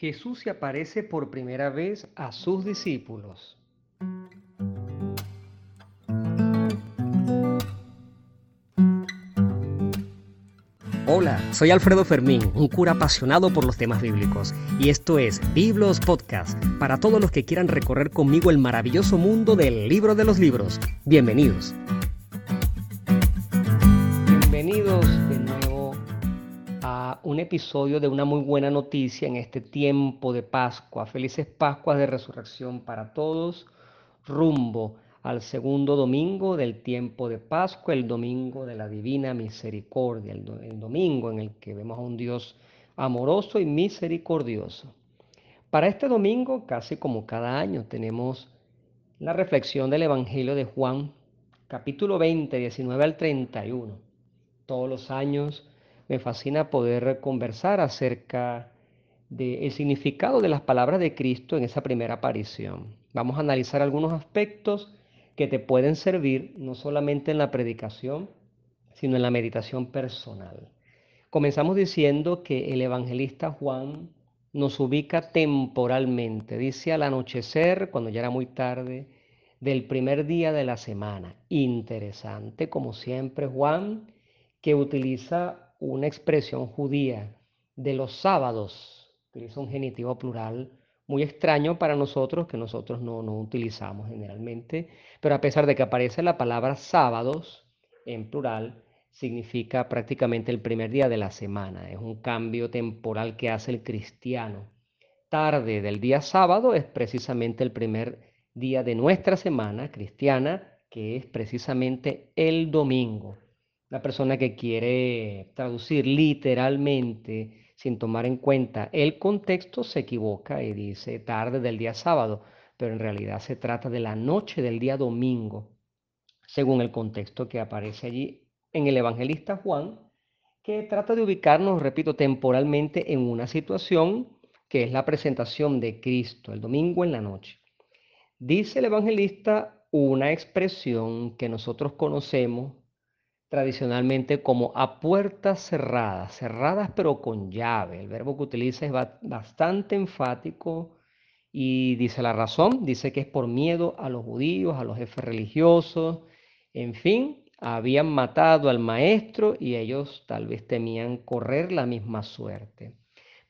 Jesús se aparece por primera vez a sus discípulos. Hola, soy Alfredo Fermín, un cura apasionado por los temas bíblicos, y esto es Biblos Podcast, para todos los que quieran recorrer conmigo el maravilloso mundo del libro de los libros. Bienvenidos. Un episodio de una muy buena noticia en este tiempo de Pascua. Felices Pascuas de Resurrección para todos, rumbo al segundo domingo del tiempo de Pascua, el domingo de la divina misericordia, el, domingo en el que vemos a un Dios amoroso y misericordioso. Para este domingo, casi como cada año, tenemos la reflexión del Evangelio de Juan, capítulo 20, 19 al 31. Todos los años me fascina poder conversar acerca del significado de las palabras de Cristo en esa primera aparición. Vamos a analizar algunos aspectos que te pueden servir no solamente en la predicación, sino en la meditación personal. Comenzamos diciendo que el evangelista Juan nos ubica temporalmente, dice al anochecer, cuando ya era muy tarde, del primer día de la semana. Interesante, como siempre, Juan, que utiliza una expresión judía de los sábados, utiliza un genitivo plural muy extraño para nosotros, que nosotros no, no utilizamos generalmente, pero a pesar de que aparece la palabra sábados en plural, significa prácticamente el primer día de la semana, es un cambio temporal que hace el cristiano. Tarde del día sábado es precisamente el primer día de nuestra semana cristiana, que es precisamente el domingo. La persona que quiere traducir literalmente sin tomar en cuenta el contexto, se equivoca y dice tarde del día sábado, pero en realidad se trata de la noche del día domingo, según el contexto que aparece allí en el evangelista Juan, que trata de ubicarnos, repito, temporalmente en una situación que es la presentación de Cristo el domingo en la noche. Dice el evangelista una expresión que nosotros conocemos tradicionalmente como a puertas cerradas, cerradas pero con llave. El verbo que utiliza es bastante enfático y dice la razón, dice que es por miedo a los judíos, a los jefes religiosos, en fin, habían matado al maestro y ellos tal vez temían correr la misma suerte.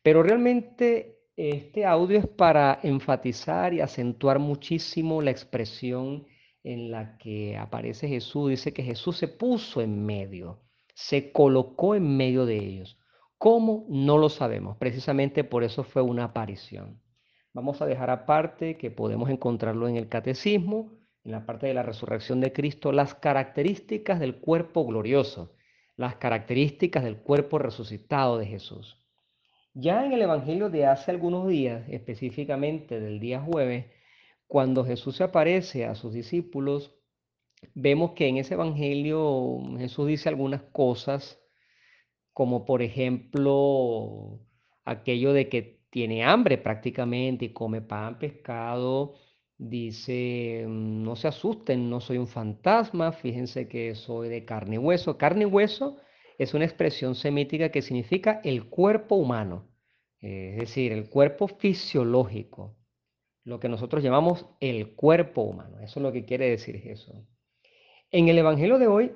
Pero realmente este audio es para enfatizar y acentuar muchísimo la expresión en la que aparece Jesús, dice que Jesús se puso en medio, se colocó en medio de ellos. ¿Cómo? No lo sabemos. Precisamente por eso fue una aparición. Vamos a dejar aparte que podemos encontrarlo en el catecismo, en la parte de la resurrección de Cristo, las características del cuerpo glorioso, las características del cuerpo resucitado de Jesús. Ya en el Evangelio de hace algunos días, específicamente del día jueves, cuando Jesús se aparece a sus discípulos, vemos que en ese Evangelio Jesús dice algunas cosas, como por ejemplo aquello de que tiene hambre prácticamente y come pan, pescado. Dice, no se asusten, no soy un fantasma, fíjense que soy de carne y hueso. Carne y hueso es una expresión semítica que significa el cuerpo humano, es decir, el cuerpo fisiológico lo que nosotros llamamos el cuerpo humano. Eso es lo que quiere decir Jesús. En el Evangelio de hoy,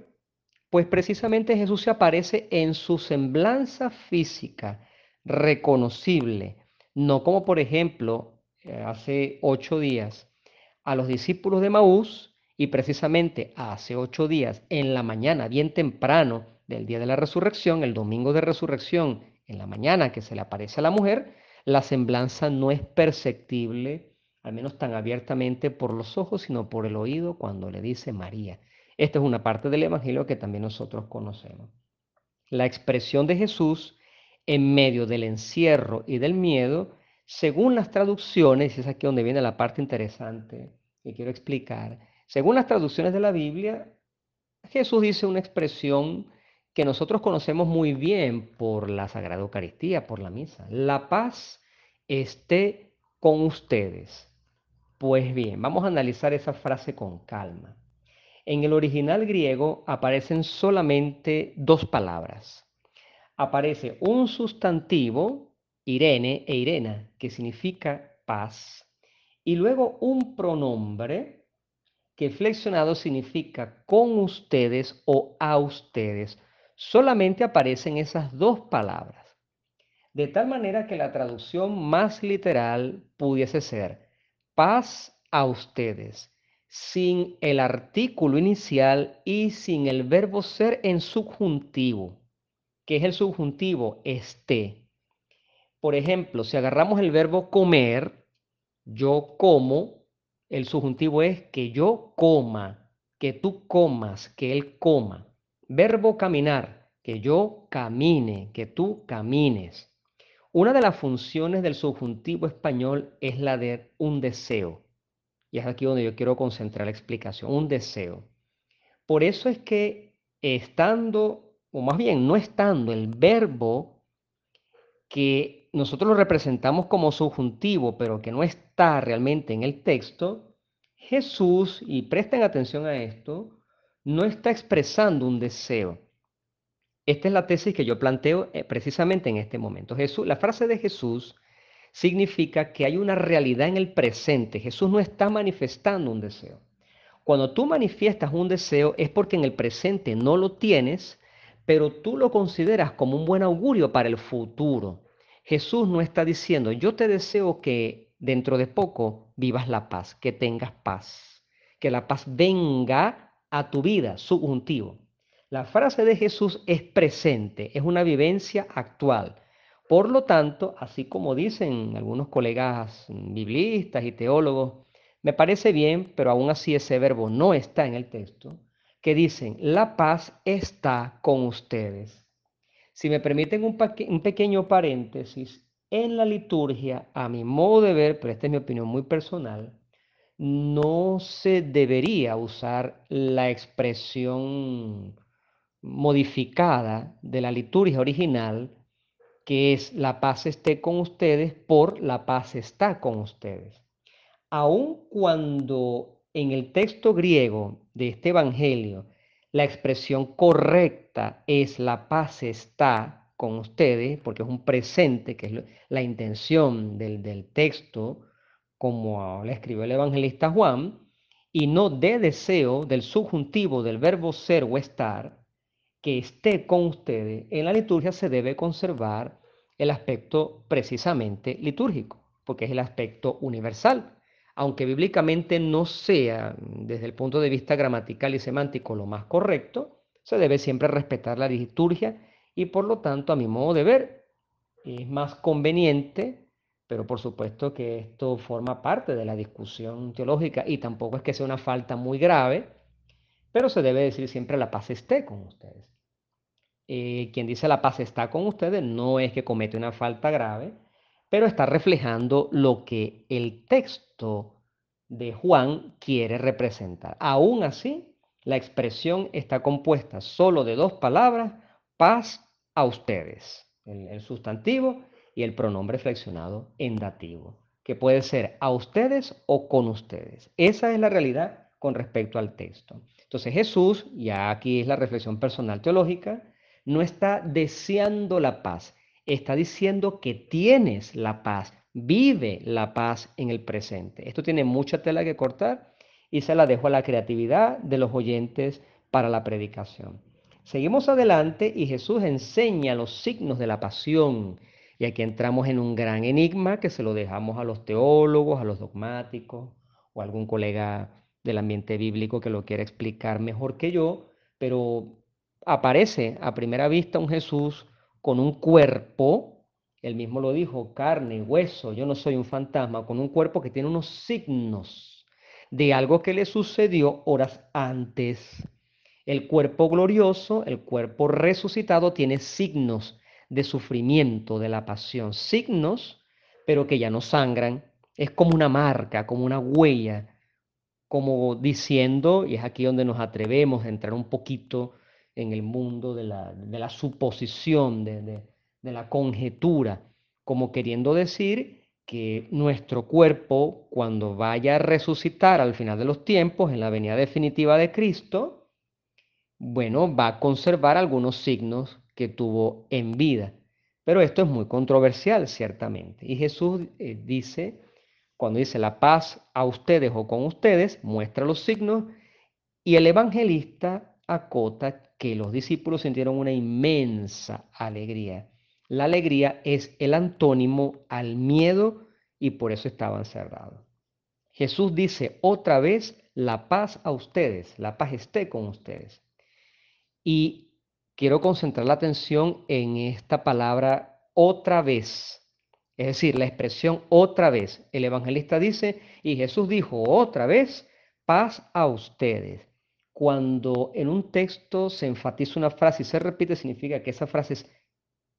pues precisamente Jesús se aparece en su semblanza física, reconocible, no como por ejemplo eh, hace ocho días a los discípulos de Maús y precisamente hace ocho días en la mañana, bien temprano del día de la resurrección, el domingo de resurrección, en la mañana que se le aparece a la mujer, la semblanza no es perceptible al menos tan abiertamente por los ojos, sino por el oído cuando le dice María. Esta es una parte del Evangelio que también nosotros conocemos. La expresión de Jesús en medio del encierro y del miedo, según las traducciones, es aquí donde viene la parte interesante que quiero explicar, según las traducciones de la Biblia, Jesús dice una expresión que nosotros conocemos muy bien por la Sagrada Eucaristía, por la misa. La paz esté con ustedes. Pues bien, vamos a analizar esa frase con calma. En el original griego aparecen solamente dos palabras. Aparece un sustantivo Irene e Irena, que significa paz, y luego un pronombre que flexionado significa con ustedes o a ustedes. Solamente aparecen esas dos palabras. De tal manera que la traducción más literal pudiese ser paz a ustedes, sin el artículo inicial y sin el verbo ser en subjuntivo. que es el subjuntivo? Este. Por ejemplo, si agarramos el verbo comer, yo como, el subjuntivo es que yo coma, que tú comas, que él coma. Verbo caminar, que yo camine, que tú camines. Una de las funciones del subjuntivo español es la de un deseo. Y es aquí donde yo quiero concentrar la explicación, un deseo. Por eso es que estando, o más bien no estando el verbo que nosotros lo representamos como subjuntivo, pero que no está realmente en el texto, Jesús, y presten atención a esto, no está expresando un deseo. Esta es la tesis que yo planteo eh, precisamente en este momento. Jesús, la frase de Jesús significa que hay una realidad en el presente. Jesús no está manifestando un deseo. Cuando tú manifiestas un deseo es porque en el presente no lo tienes, pero tú lo consideras como un buen augurio para el futuro. Jesús no está diciendo, yo te deseo que dentro de poco vivas la paz, que tengas paz, que la paz venga a tu vida, subjuntivo. La frase de Jesús es presente, es una vivencia actual. Por lo tanto, así como dicen algunos colegas biblistas y teólogos, me parece bien, pero aún así ese verbo no está en el texto, que dicen, la paz está con ustedes. Si me permiten un, un pequeño paréntesis, en la liturgia, a mi modo de ver, pero esta es mi opinión muy personal, no se debería usar la expresión modificada de la liturgia original, que es la paz esté con ustedes por la paz está con ustedes. Aun cuando en el texto griego de este Evangelio la expresión correcta es la paz está con ustedes, porque es un presente, que es la intención del, del texto, como le escribió el evangelista Juan, y no de deseo del subjuntivo del verbo ser o estar, que esté con ustedes, en la liturgia se debe conservar el aspecto precisamente litúrgico, porque es el aspecto universal. Aunque bíblicamente no sea, desde el punto de vista gramatical y semántico, lo más correcto, se debe siempre respetar la liturgia y por lo tanto, a mi modo de ver, es más conveniente, pero por supuesto que esto forma parte de la discusión teológica y tampoco es que sea una falta muy grave, pero se debe decir siempre la paz esté con ustedes. Eh, quien dice la paz está con ustedes no es que comete una falta grave, pero está reflejando lo que el texto de Juan quiere representar. Aún así, la expresión está compuesta solo de dos palabras, paz a ustedes, el sustantivo y el pronombre flexionado en dativo, que puede ser a ustedes o con ustedes. Esa es la realidad con respecto al texto. Entonces Jesús, ya aquí es la reflexión personal teológica, no está deseando la paz, está diciendo que tienes la paz, vive la paz en el presente. Esto tiene mucha tela que cortar y se la dejo a la creatividad de los oyentes para la predicación. Seguimos adelante y Jesús enseña los signos de la pasión. Y aquí entramos en un gran enigma que se lo dejamos a los teólogos, a los dogmáticos o algún colega del ambiente bíblico que lo quiera explicar mejor que yo, pero aparece a primera vista un Jesús con un cuerpo, él mismo lo dijo, carne, hueso, yo no soy un fantasma, con un cuerpo que tiene unos signos de algo que le sucedió horas antes. El cuerpo glorioso, el cuerpo resucitado, tiene signos de sufrimiento, de la pasión, signos, pero que ya no sangran, es como una marca, como una huella, como diciendo, y es aquí donde nos atrevemos a entrar un poquito en el mundo de la, suposición, de, de la conjetura, como queriendo decir que nuestro cuerpo, cuando vaya a resucitar al final de los tiempos, en la venida definitiva de Cristo, bueno, va a conservar algunos signos que tuvo en vida. Pero esto es muy controversial, ciertamente. Y Jesús eh, dice, cuando dice la paz a ustedes o con ustedes, muestra los signos y el evangelista acota que los discípulos sintieron una inmensa alegría. La alegría es el antónimo al miedo y por eso estaban cerrados. Jesús dice otra vez, la paz a ustedes, la paz esté con ustedes. Y quiero concentrar la atención en esta palabra otra vez. Es decir, la expresión otra vez. El evangelista dice, y Jesús dijo otra vez, paz a ustedes. Cuando en un texto se enfatiza una frase y se repite, significa que esa frase es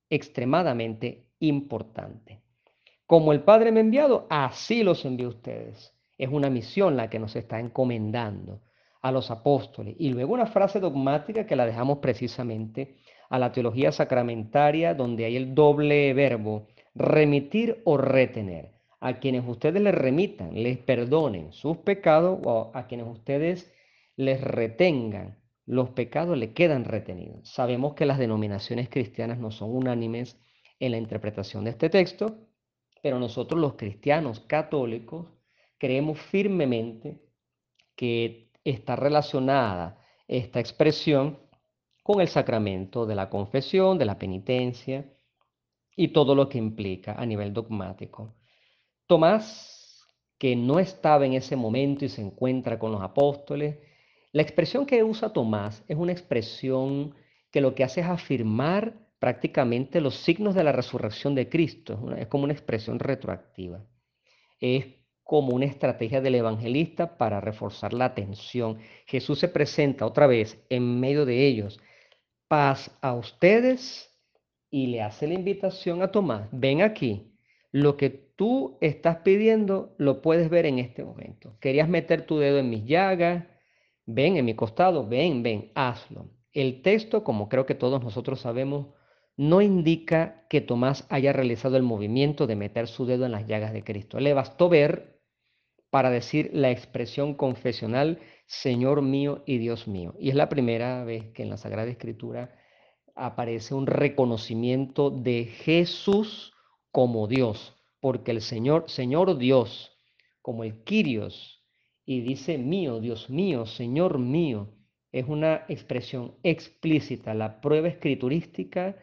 extremadamente importante. Como el Padre me ha enviado, así los envío a ustedes. Es una misión la que nos está encomendando a los apóstoles. Y luego una frase dogmática que la dejamos precisamente a la teología sacramentaria, donde hay el doble verbo, remitir o retener. A quienes ustedes les remitan, les perdonen sus pecados o a quienes ustedes les retengan los pecados, le quedan retenidos. Sabemos que las denominaciones cristianas no son unánimes en la interpretación de este texto, pero nosotros los cristianos católicos creemos firmemente que está relacionada esta expresión con el sacramento de la confesión, de la penitencia y todo lo que implica a nivel dogmático. Tomás, que no estaba en ese momento y se encuentra con los apóstoles, la expresión que usa Tomás es una expresión que lo que hace es afirmar prácticamente los signos de la resurrección de Cristo. Es, como una expresión retroactiva. Es como una estrategia del evangelista para reforzar la atención. Jesús se presenta otra vez en medio de ellos. Paz a ustedes y le hace la invitación a Tomás. Ven aquí. Lo que tú estás pidiendo lo puedes ver en este momento. Querías meter tu dedo en mis llagas ven en mi costado, ven, ven, hazlo. El texto, como creo que todos nosotros sabemos, no indica que Tomás haya realizado el movimiento de meter su dedo en las llagas de Cristo. Le bastó ver para decir la expresión confesional, Señor mío y Dios mío. Y es la primera vez que en la Sagrada Escritura aparece un reconocimiento de Jesús como Dios, porque el Señor, Señor Dios, como el Kyrios, y dice mío, Dios mío, Señor mío, es una expresión explícita, la prueba escriturística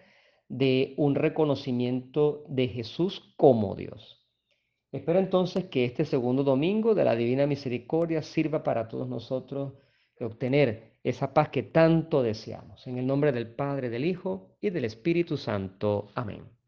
de un reconocimiento de Jesús como Dios. Espero entonces que este segundo domingo de la Divina Misericordia sirva para todos nosotros obtener esa paz que tanto deseamos. En el nombre del Padre, del Hijo y del Espíritu Santo. Amén.